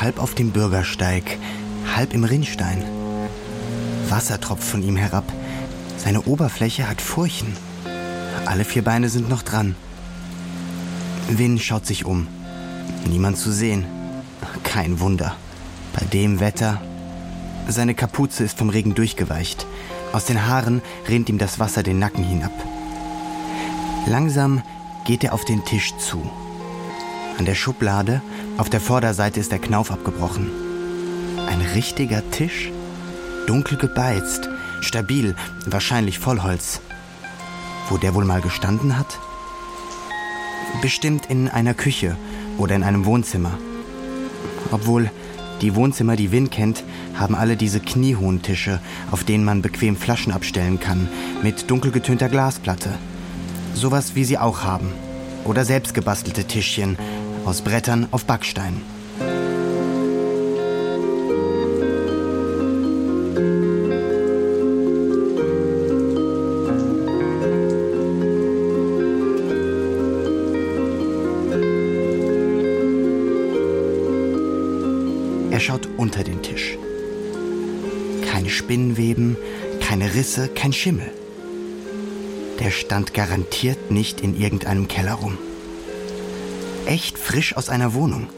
Halb auf dem Bürgersteig, halb im Rinnstein. Wasser tropft von ihm herab. Seine Oberfläche hat Furchen. Alle vier Beine sind noch dran. Win schaut sich um. Niemand zu sehen. Kein Wunder. Bei dem Wetter. Seine Kapuze ist vom Regen durchgeweicht. Aus den Haaren rinnt ihm das Wasser den Nacken hinab. Langsam geht er auf den Tisch zu. An der Schublade, auf der Vorderseite ist der Knauf abgebrochen. Ein richtiger Tisch? Dunkel gebeizt, stabil, wahrscheinlich Vollholz. Wo der wohl mal gestanden hat? Bestimmt in einer Küche oder in einem Wohnzimmer. Obwohl die Wohnzimmer, die Win kennt, haben alle diese kniehohen Tische, auf denen man bequem Flaschen abstellen kann, mit dunkel getönter Glasplatte. Sowas wie sie auch haben. Oder selbst gebastelte Tischchen aus Brettern auf Backstein. Er schaut unter den Tisch. Keine Spinnenweben, keine Risse, kein Schimmel. Der stand garantiert nicht in irgendeinem Keller rum. Echt frisch aus einer Wohnung.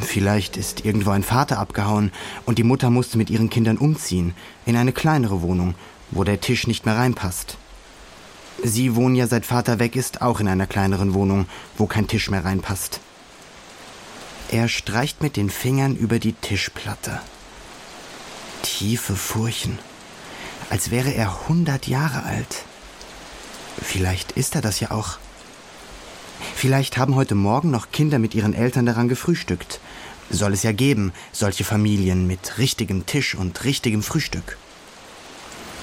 Vielleicht ist irgendwo ein Vater abgehauen und die Mutter musste mit ihren Kindern umziehen in eine kleinere Wohnung, wo der Tisch nicht mehr reinpasst. Sie wohnen ja seit Vater weg ist auch in einer kleineren Wohnung, wo kein Tisch mehr reinpasst. Er streicht mit den Fingern über die Tischplatte. Tiefe Furchen, als wäre er hundert Jahre alt. Vielleicht ist er das ja auch. Vielleicht haben heute Morgen noch Kinder mit ihren Eltern daran gefrühstückt. Soll es ja geben, solche Familien mit richtigem Tisch und richtigem Frühstück.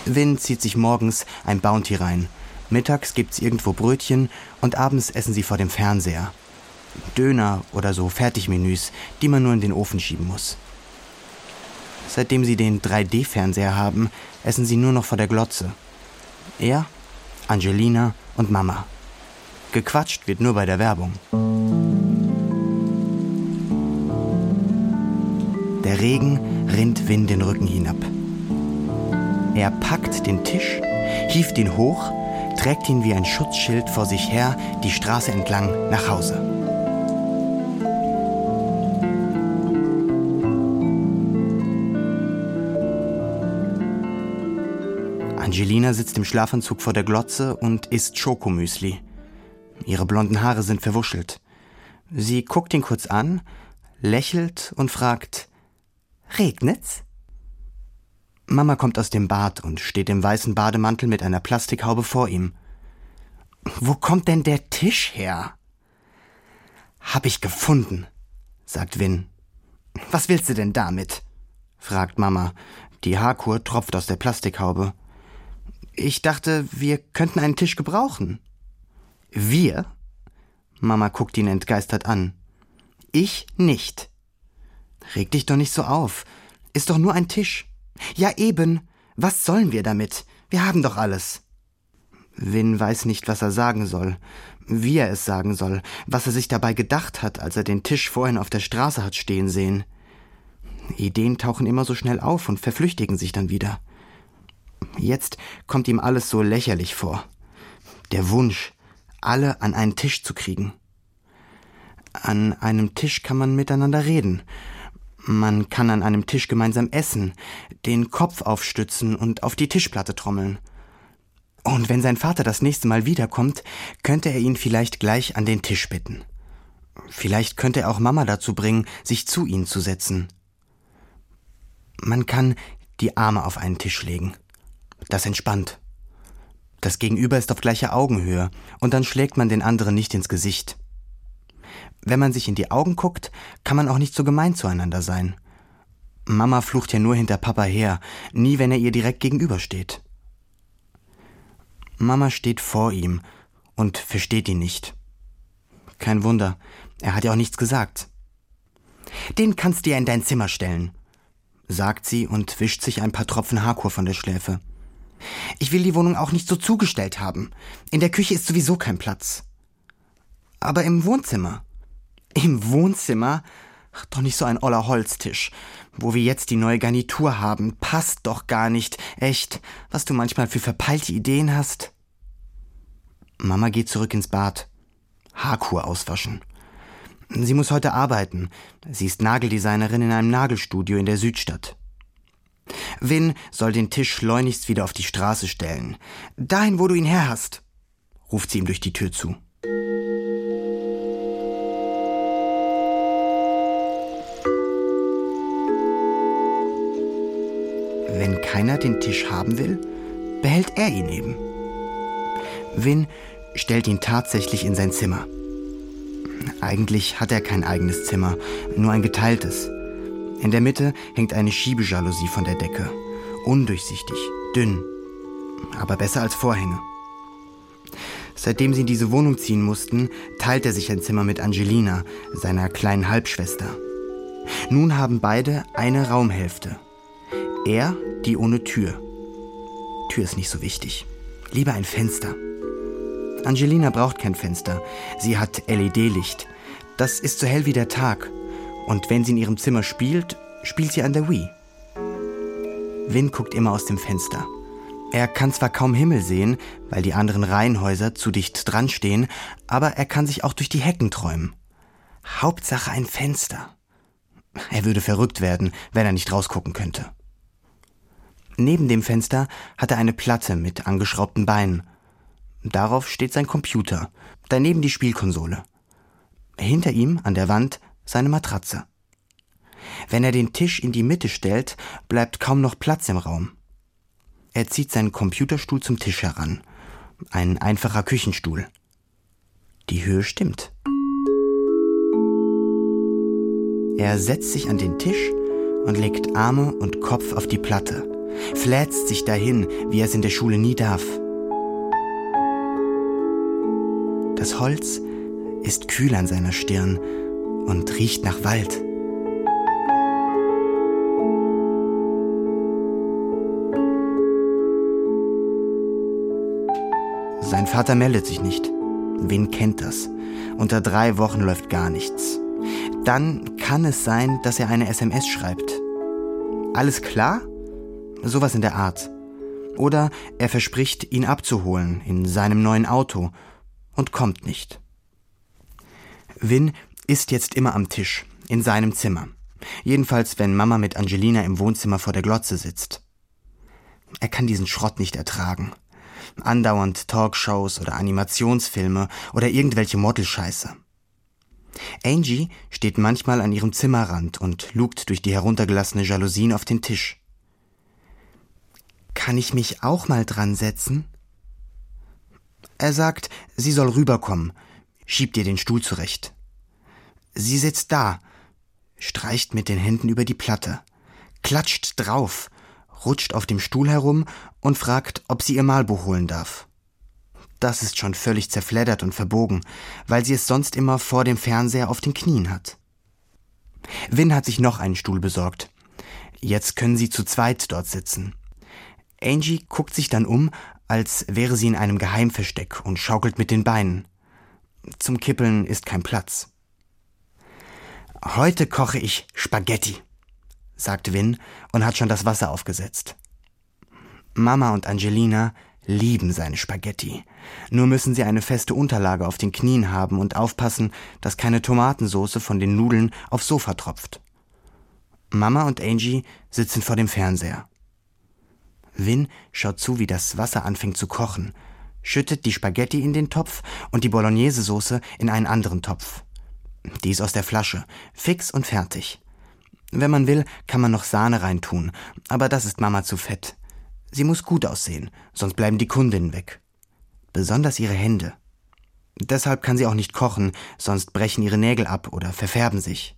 Win zieht sich morgens ein Bounty rein. Mittags gibt's irgendwo Brötchen und abends essen sie vor dem Fernseher. Döner oder so Fertigmenüs, die man nur in den Ofen schieben muss. Seitdem sie den 3D-Fernseher haben, essen sie nur noch vor der Glotze. Er, Angelina und Mama. Gequatscht wird nur bei der Werbung. Der Regen rinnt Win den Rücken hinab. Er packt den Tisch, hieft ihn hoch, trägt ihn wie ein Schutzschild vor sich her die Straße entlang nach Hause. Angelina sitzt im Schlafanzug vor der Glotze und isst Schokomüsli. Ihre blonden Haare sind verwuschelt. Sie guckt ihn kurz an, lächelt und fragt, Regnet's? Mama kommt aus dem Bad und steht im weißen Bademantel mit einer Plastikhaube vor ihm. Wo kommt denn der Tisch her? Hab ich gefunden, sagt Win. Was willst du denn damit? fragt Mama. Die Haarkur tropft aus der Plastikhaube. Ich dachte, wir könnten einen Tisch gebrauchen. Wir? Mama guckt ihn entgeistert an. Ich nicht. Reg dich doch nicht so auf. Ist doch nur ein Tisch. Ja eben. Was sollen wir damit? Wir haben doch alles. Win weiß nicht, was er sagen soll, wie er es sagen soll, was er sich dabei gedacht hat, als er den Tisch vorhin auf der Straße hat stehen sehen. Ideen tauchen immer so schnell auf und verflüchtigen sich dann wieder. Jetzt kommt ihm alles so lächerlich vor. Der Wunsch, alle an einen Tisch zu kriegen. An einem Tisch kann man miteinander reden. Man kann an einem Tisch gemeinsam essen, den Kopf aufstützen und auf die Tischplatte trommeln. Und wenn sein Vater das nächste Mal wiederkommt, könnte er ihn vielleicht gleich an den Tisch bitten. Vielleicht könnte er auch Mama dazu bringen, sich zu ihnen zu setzen. Man kann die Arme auf einen Tisch legen Das entspannt. Das Gegenüber ist auf gleicher Augenhöhe und dann schlägt man den anderen nicht ins Gesicht. Wenn man sich in die Augen guckt, kann man auch nicht so gemein zueinander sein. Mama flucht ja nur hinter Papa her, nie wenn er ihr direkt gegenübersteht. Mama steht vor ihm und versteht ihn nicht. Kein Wunder, er hat ja auch nichts gesagt. Den kannst du ja in dein Zimmer stellen, sagt sie und wischt sich ein paar Tropfen Haarkur von der Schläfe. Ich will die Wohnung auch nicht so zugestellt haben. In der Küche ist sowieso kein Platz. Aber im Wohnzimmer. Im Wohnzimmer? Ach, doch nicht so ein oller Holztisch. Wo wir jetzt die neue Garnitur haben, passt doch gar nicht. Echt, was du manchmal für verpeilte Ideen hast. Mama geht zurück ins Bad. Haarkur auswaschen. Sie muss heute arbeiten. Sie ist Nageldesignerin in einem Nagelstudio in der Südstadt. Win soll den Tisch schleunigst wieder auf die Straße stellen. Dahin, wo du ihn her hast, ruft sie ihm durch die Tür zu. Wenn keiner den Tisch haben will, behält er ihn eben. Win stellt ihn tatsächlich in sein Zimmer. Eigentlich hat er kein eigenes Zimmer, nur ein geteiltes. In der Mitte hängt eine Schiebejalousie von der Decke. Undurchsichtig, dünn, aber besser als Vorhänge. Seitdem sie in diese Wohnung ziehen mussten, teilt er sich ein Zimmer mit Angelina, seiner kleinen Halbschwester. Nun haben beide eine Raumhälfte. Er die ohne Tür. Tür ist nicht so wichtig. Lieber ein Fenster. Angelina braucht kein Fenster. Sie hat LED-Licht. Das ist so hell wie der Tag. Und wenn sie in ihrem Zimmer spielt, spielt sie an der Wii. Win guckt immer aus dem Fenster. Er kann zwar kaum Himmel sehen, weil die anderen Reihenhäuser zu dicht dran stehen, aber er kann sich auch durch die Hecken träumen. Hauptsache ein Fenster. Er würde verrückt werden, wenn er nicht rausgucken könnte. Neben dem Fenster hat er eine Platte mit angeschraubten Beinen. Darauf steht sein Computer, daneben die Spielkonsole. Hinter ihm an der Wand seine Matratze. Wenn er den Tisch in die Mitte stellt, bleibt kaum noch Platz im Raum. Er zieht seinen Computerstuhl zum Tisch heran. Ein einfacher Küchenstuhl. Die Höhe stimmt. Er setzt sich an den Tisch und legt Arme und Kopf auf die Platte, fläzt sich dahin, wie er es in der Schule nie darf. Das Holz ist kühl an seiner Stirn und riecht nach Wald. Sein Vater meldet sich nicht. Wen kennt das? Unter drei Wochen läuft gar nichts. Dann kann es sein, dass er eine SMS schreibt. Alles klar? Sowas in der Art. Oder er verspricht, ihn abzuholen in seinem neuen Auto und kommt nicht. Win ist jetzt immer am Tisch, in seinem Zimmer. Jedenfalls, wenn Mama mit Angelina im Wohnzimmer vor der Glotze sitzt. Er kann diesen Schrott nicht ertragen. Andauernd Talkshows oder Animationsfilme oder irgendwelche Modelscheiße. Angie steht manchmal an ihrem Zimmerrand und lugt durch die heruntergelassene Jalousien auf den Tisch. Kann ich mich auch mal dran setzen? Er sagt, sie soll rüberkommen, schiebt ihr den Stuhl zurecht. Sie sitzt da, streicht mit den Händen über die Platte, klatscht drauf, rutscht auf dem Stuhl herum und fragt, ob sie ihr Malbuch holen darf. Das ist schon völlig zerfleddert und verbogen, weil sie es sonst immer vor dem Fernseher auf den Knien hat. Win hat sich noch einen Stuhl besorgt. Jetzt können sie zu zweit dort sitzen. Angie guckt sich dann um, als wäre sie in einem Geheimversteck und schaukelt mit den Beinen. Zum Kippeln ist kein Platz. Heute koche ich Spaghetti, sagt Win und hat schon das Wasser aufgesetzt. Mama und Angelina lieben seine Spaghetti. Nur müssen sie eine feste Unterlage auf den Knien haben und aufpassen, dass keine Tomatensoße von den Nudeln aufs Sofa tropft. Mama und Angie sitzen vor dem Fernseher. Win schaut zu, wie das Wasser anfängt zu kochen, schüttet die Spaghetti in den Topf und die Bolognese-Soße in einen anderen Topf. Die ist aus der Flasche, fix und fertig. Wenn man will, kann man noch Sahne reintun, aber das ist Mama zu fett. Sie muss gut aussehen, sonst bleiben die Kundinnen weg. Besonders ihre Hände. Deshalb kann sie auch nicht kochen, sonst brechen ihre Nägel ab oder verfärben sich.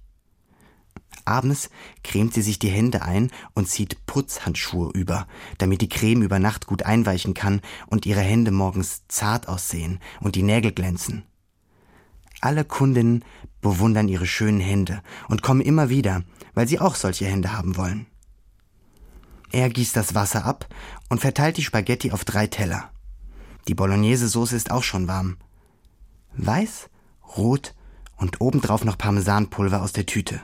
Abends cremt sie sich die Hände ein und zieht Putzhandschuhe über, damit die Creme über Nacht gut einweichen kann und ihre Hände morgens zart aussehen und die Nägel glänzen. Alle Kundinnen bewundern ihre schönen Hände und kommen immer wieder, weil sie auch solche Hände haben wollen. Er gießt das Wasser ab und verteilt die Spaghetti auf drei Teller. Die Bolognese-Soße ist auch schon warm. Weiß, rot und obendrauf noch Parmesanpulver aus der Tüte.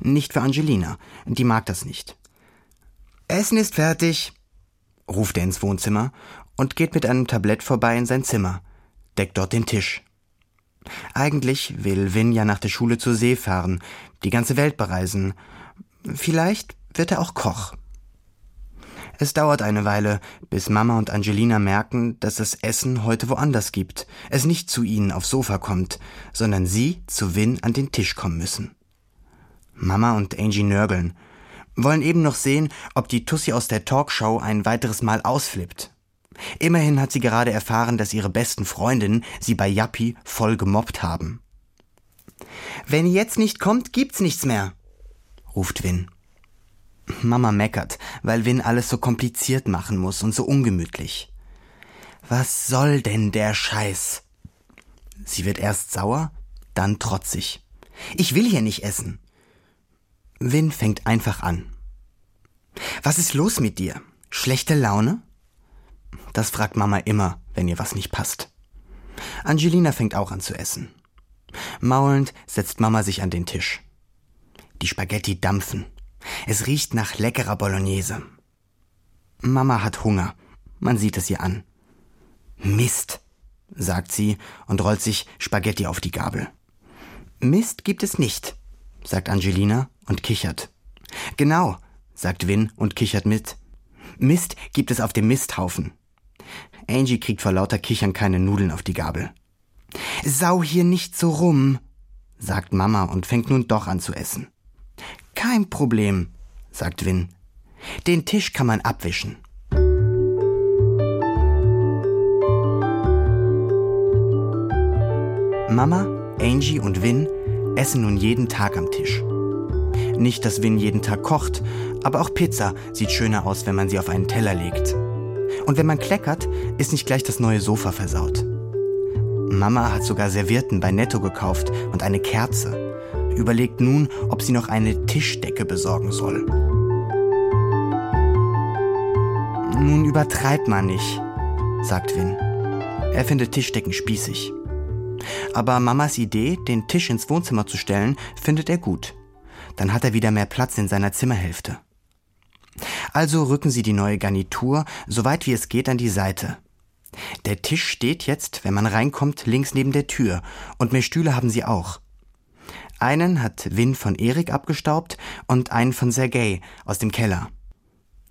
Nicht für Angelina, die mag das nicht. Essen ist fertig, ruft er ins Wohnzimmer und geht mit einem Tablett vorbei in sein Zimmer, deckt dort den Tisch. Eigentlich will Vin ja nach der Schule zur See fahren, die ganze Welt bereisen. Vielleicht wird er auch Koch. Es dauert eine Weile, bis Mama und Angelina merken, dass das Essen heute woanders gibt, es nicht zu ihnen aufs Sofa kommt, sondern sie zu Vin an den Tisch kommen müssen. Mama und Angie nörgeln, wollen eben noch sehen, ob die Tussi aus der Talkshow ein weiteres Mal ausflippt. Immerhin hat sie gerade erfahren, dass ihre besten Freundinnen sie bei Yappi voll gemobbt haben. Wenn ihr jetzt nicht kommt, gibt's nichts mehr, ruft Win. Mama meckert, weil Win alles so kompliziert machen muss und so ungemütlich. Was soll denn der Scheiß? Sie wird erst sauer, dann trotzig. Ich will hier nicht essen. Win fängt einfach an. Was ist los mit dir? Schlechte Laune? Das fragt Mama immer, wenn ihr was nicht passt. Angelina fängt auch an zu essen. Maulend setzt Mama sich an den Tisch. Die Spaghetti dampfen. Es riecht nach leckerer Bolognese. Mama hat Hunger. Man sieht es ihr an. Mist, sagt sie und rollt sich Spaghetti auf die Gabel. Mist gibt es nicht, sagt Angelina und kichert. Genau, sagt Win und kichert mit. Mist gibt es auf dem Misthaufen. Angie kriegt vor lauter Kichern keine Nudeln auf die Gabel. Sau hier nicht so rum, sagt Mama und fängt nun doch an zu essen. Kein Problem, sagt Win. Den Tisch kann man abwischen. Mama, Angie und Win essen nun jeden Tag am Tisch. Nicht, dass Win jeden Tag kocht, aber auch Pizza sieht schöner aus, wenn man sie auf einen Teller legt. Und wenn man kleckert, ist nicht gleich das neue Sofa versaut. Mama hat sogar Servietten bei Netto gekauft und eine Kerze. Überlegt nun, ob sie noch eine Tischdecke besorgen soll. Nun übertreibt man nicht, sagt Win. Er findet Tischdecken spießig. Aber Mamas Idee, den Tisch ins Wohnzimmer zu stellen, findet er gut. Dann hat er wieder mehr Platz in seiner Zimmerhälfte. Also rücken sie die neue Garnitur so weit wie es geht an die Seite. Der Tisch steht jetzt, wenn man reinkommt, links neben der Tür, und mehr Stühle haben sie auch. Einen hat Win von Erik abgestaubt und einen von Sergei aus dem Keller.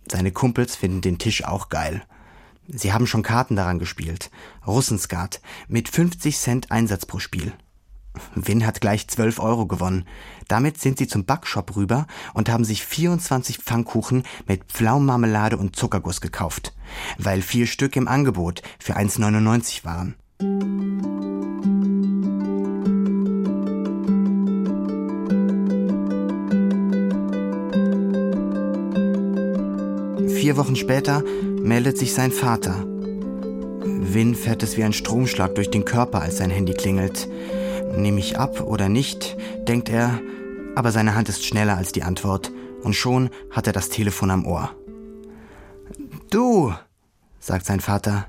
Seine Kumpels finden den Tisch auch geil. Sie haben schon Karten daran gespielt. Russenskat mit 50 Cent Einsatz pro Spiel. Win hat gleich 12 Euro gewonnen. Damit sind sie zum Backshop rüber und haben sich 24 Pfannkuchen mit Pflaumenmarmelade und Zuckerguss gekauft, weil vier Stück im Angebot für 1,99 waren. Vier Wochen später meldet sich sein Vater. Win fährt es wie ein Stromschlag durch den Körper, als sein Handy klingelt. Nehme ich ab oder nicht, denkt er, aber seine Hand ist schneller als die Antwort und schon hat er das Telefon am Ohr. Du, sagt sein Vater,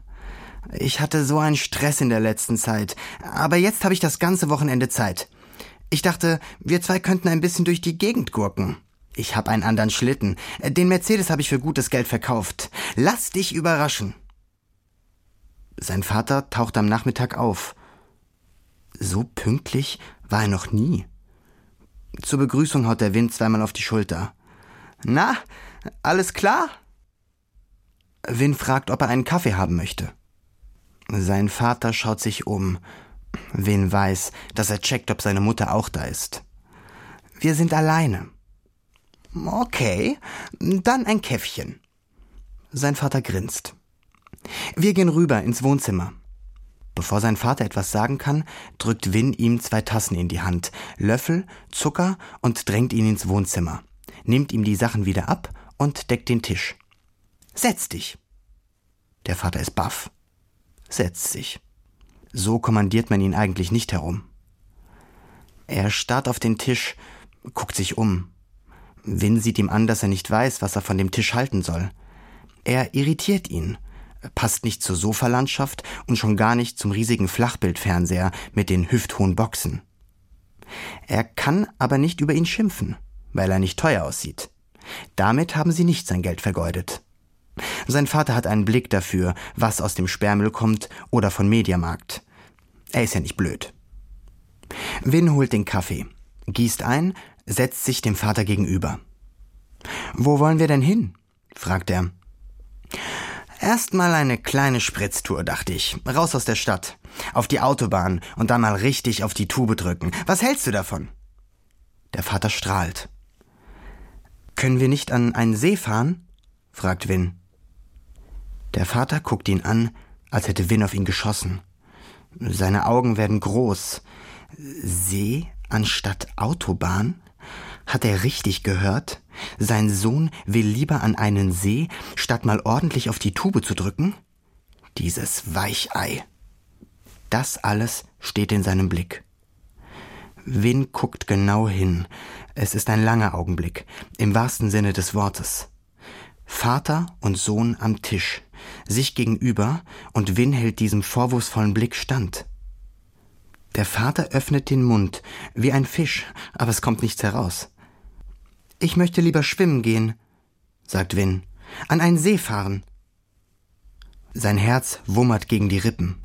ich hatte so einen Stress in der letzten Zeit, aber jetzt habe ich das ganze Wochenende Zeit. Ich dachte, wir zwei könnten ein bisschen durch die Gegend gurken. Ich habe einen anderen Schlitten. Den Mercedes habe ich für gutes Geld verkauft. Lass dich überraschen. Sein Vater taucht am Nachmittag auf so pünktlich war er noch nie. Zur Begrüßung haut der Wind zweimal auf die Schulter. Na, alles klar? Win fragt, ob er einen Kaffee haben möchte. Sein Vater schaut sich um. Win weiß, dass er checkt, ob seine Mutter auch da ist. Wir sind alleine. Okay, dann ein Käffchen. Sein Vater grinst. Wir gehen rüber ins Wohnzimmer. Bevor sein Vater etwas sagen kann, drückt Win ihm zwei Tassen in die Hand, Löffel, Zucker und drängt ihn ins Wohnzimmer, nimmt ihm die Sachen wieder ab und deckt den Tisch. Setz dich. Der Vater ist baff. Setzt sich. So kommandiert man ihn eigentlich nicht herum. Er starrt auf den Tisch, guckt sich um. Win sieht ihm an, dass er nicht weiß, was er von dem Tisch halten soll. Er irritiert ihn, passt nicht zur Sofalandschaft und schon gar nicht zum riesigen Flachbildfernseher mit den hüfthohen Boxen. Er kann aber nicht über ihn schimpfen, weil er nicht teuer aussieht. Damit haben sie nicht sein Geld vergeudet. Sein Vater hat einen Blick dafür, was aus dem Sperrmüll kommt oder von Mediamarkt. Er ist ja nicht blöd. Win holt den Kaffee, gießt ein, setzt sich dem Vater gegenüber. Wo wollen wir denn hin? fragt er. Erstmal eine kleine Spritztour, dachte ich. Raus aus der Stadt. Auf die Autobahn und dann mal richtig auf die Tube drücken. Was hältst du davon? Der Vater strahlt. Können wir nicht an einen See fahren? fragt Win. Der Vater guckt ihn an, als hätte Win auf ihn geschossen. Seine Augen werden groß. See anstatt Autobahn? Hat er richtig gehört? Sein Sohn will lieber an einen See, statt mal ordentlich auf die Tube zu drücken? Dieses Weichei. Das alles steht in seinem Blick. Win guckt genau hin. Es ist ein langer Augenblick, im wahrsten Sinne des Wortes. Vater und Sohn am Tisch, sich gegenüber, und Win hält diesem vorwurfsvollen Blick stand. Der Vater öffnet den Mund, wie ein Fisch, aber es kommt nichts heraus. Ich möchte lieber schwimmen gehen, sagt Win. An einen See fahren. Sein Herz wummert gegen die Rippen.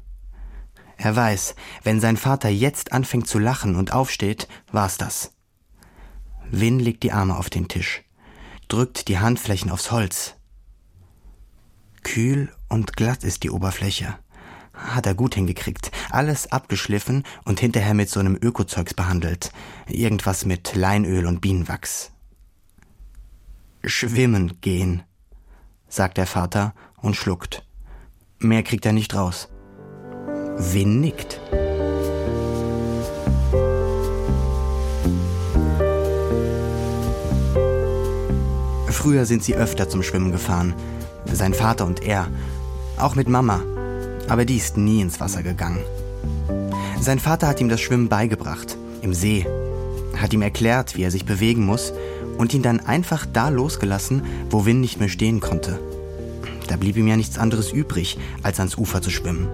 Er weiß, wenn sein Vater jetzt anfängt zu lachen und aufsteht, war's das. Win legt die Arme auf den Tisch, drückt die Handflächen aufs Holz. Kühl und glatt ist die Oberfläche. Hat er gut hingekriegt. Alles abgeschliffen und hinterher mit so einem Ökozeugs behandelt. Irgendwas mit Leinöl und Bienenwachs. Schwimmen gehen, sagt der Vater und schluckt. Mehr kriegt er nicht raus. Win nickt. Früher sind sie öfter zum Schwimmen gefahren. Sein Vater und er. Auch mit Mama. Aber die ist nie ins Wasser gegangen. Sein Vater hat ihm das Schwimmen beigebracht. Im See. Hat ihm erklärt, wie er sich bewegen muss und ihn dann einfach da losgelassen, wo Win nicht mehr stehen konnte. Da blieb ihm ja nichts anderes übrig, als ans Ufer zu schwimmen.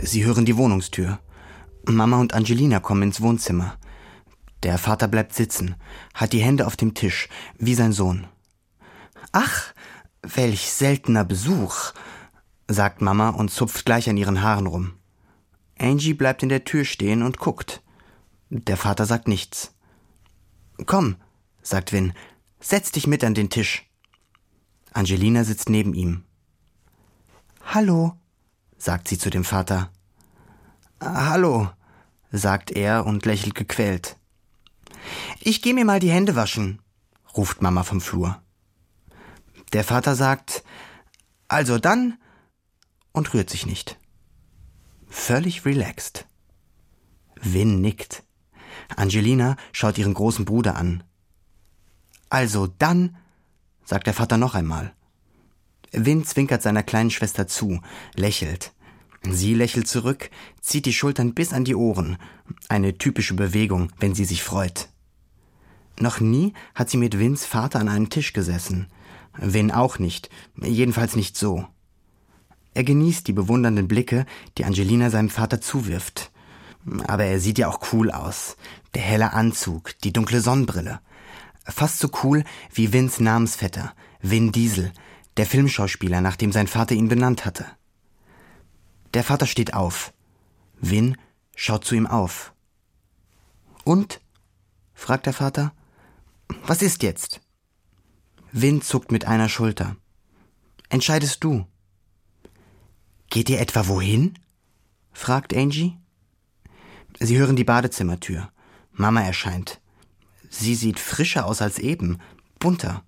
Sie hören die Wohnungstür. Mama und Angelina kommen ins Wohnzimmer. Der Vater bleibt sitzen, hat die Hände auf dem Tisch, wie sein Sohn. Ach, welch seltener Besuch, sagt Mama und zupft gleich an ihren Haaren rum. Angie bleibt in der Tür stehen und guckt. Der Vater sagt nichts. Komm, sagt Win. Setz dich mit an den Tisch. Angelina sitzt neben ihm. Hallo, sagt sie zu dem Vater. Hallo, sagt er und lächelt gequält. Ich geh mir mal die Hände waschen, ruft Mama vom Flur. Der Vater sagt, also dann, und rührt sich nicht. Völlig relaxed. Win nickt. Angelina schaut ihren großen Bruder an. Also dann, sagt der Vater noch einmal. Win zwinkert seiner kleinen Schwester zu, lächelt. Sie lächelt zurück, zieht die Schultern bis an die Ohren. Eine typische Bewegung, wenn sie sich freut. Noch nie hat sie mit Wins Vater an einem Tisch gesessen. Win auch nicht, jedenfalls nicht so. Er genießt die bewundernden Blicke, die Angelina seinem Vater zuwirft. Aber er sieht ja auch cool aus. Der helle Anzug, die dunkle Sonnenbrille. Fast so cool wie Vins Namensvetter, Vin Diesel, der Filmschauspieler, nach dem sein Vater ihn benannt hatte. Der Vater steht auf. Vin schaut zu ihm auf. Und? fragt der Vater. Was ist jetzt? Vin zuckt mit einer Schulter. Entscheidest du. Geht ihr etwa wohin? fragt Angie. Sie hören die Badezimmertür. Mama erscheint. Sie sieht frischer aus als eben, bunter.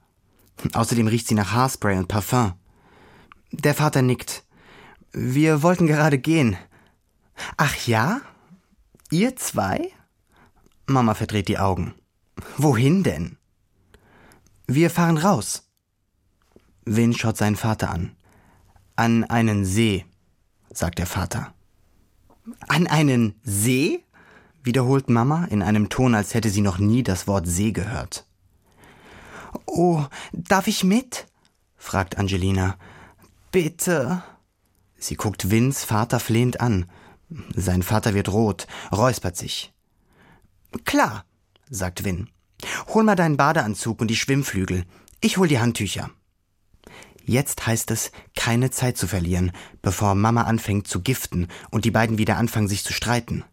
Außerdem riecht sie nach Haarspray und Parfum. Der Vater nickt. Wir wollten gerade gehen. Ach ja? Ihr zwei? Mama verdreht die Augen. Wohin denn? Wir fahren raus. Vin schaut seinen Vater an. An einen See, sagt der Vater. An einen See? Wiederholt Mama in einem Ton, als hätte sie noch nie das Wort See gehört. Oh, darf ich mit? fragt Angelina. Bitte. Sie guckt Vins Vater flehend an. Sein Vater wird rot, räuspert sich. Klar, sagt Vin. Hol mal deinen Badeanzug und die Schwimmflügel. Ich hol die Handtücher. Jetzt heißt es, keine Zeit zu verlieren, bevor Mama anfängt zu giften und die beiden wieder anfangen, sich zu streiten.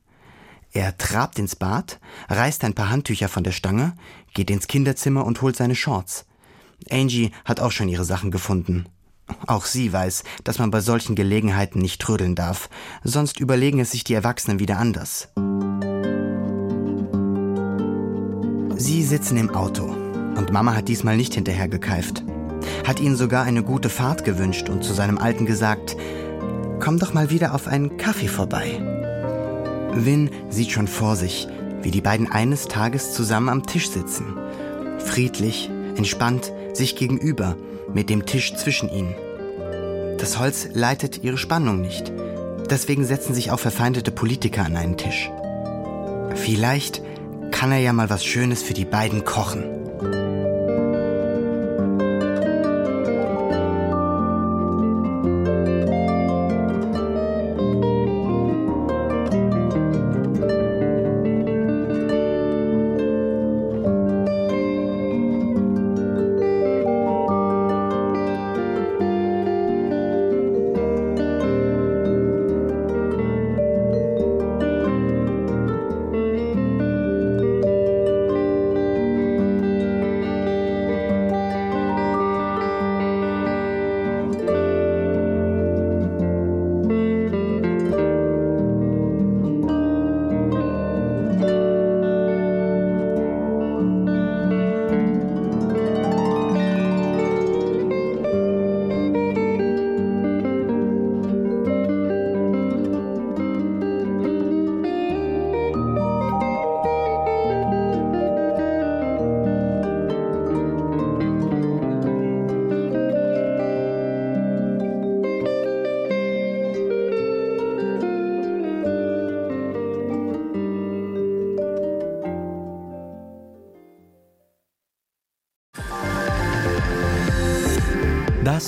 Er trabt ins Bad, reißt ein paar Handtücher von der Stange, geht ins Kinderzimmer und holt seine Shorts. Angie hat auch schon ihre Sachen gefunden. Auch sie weiß, dass man bei solchen Gelegenheiten nicht trödeln darf, sonst überlegen es sich die Erwachsenen wieder anders. Sie sitzen im Auto und Mama hat diesmal nicht hinterhergekeift. Hat ihnen sogar eine gute Fahrt gewünscht und zu seinem Alten gesagt, komm doch mal wieder auf einen Kaffee vorbei. Win sieht schon vor sich, wie die beiden eines Tages zusammen am Tisch sitzen. Friedlich, entspannt, sich gegenüber, mit dem Tisch zwischen ihnen. Das Holz leitet ihre Spannung nicht. Deswegen setzen sich auch verfeindete Politiker an einen Tisch. Vielleicht kann er ja mal was Schönes für die beiden kochen.